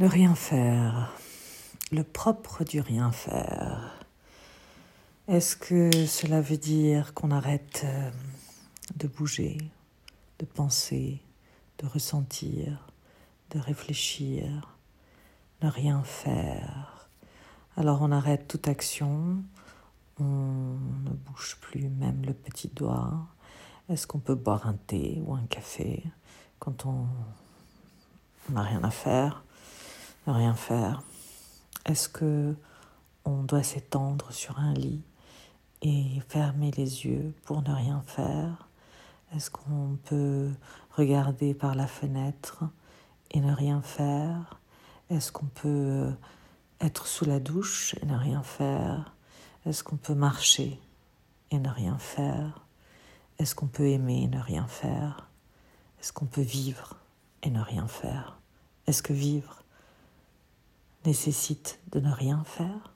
Le rien faire, le propre du rien faire. Est-ce que cela veut dire qu'on arrête euh, de bouger, de penser, de ressentir, de réfléchir, ne rien faire. Alors on arrête toute action, on ne bouge plus même le petit doigt. Est-ce qu'on peut boire un thé ou un café quand on n'a rien à faire? Ne rien faire. Est-ce que on doit s'étendre sur un lit et fermer les yeux pour ne rien faire? Est-ce qu'on peut regarder par la fenêtre et ne rien faire? Est-ce qu'on peut être sous la douche et ne rien faire? Est-ce qu'on peut marcher et ne rien faire? Est-ce qu'on peut aimer et ne rien faire? Est-ce qu'on peut vivre et ne rien faire? Est-ce que vivre nécessite de ne rien faire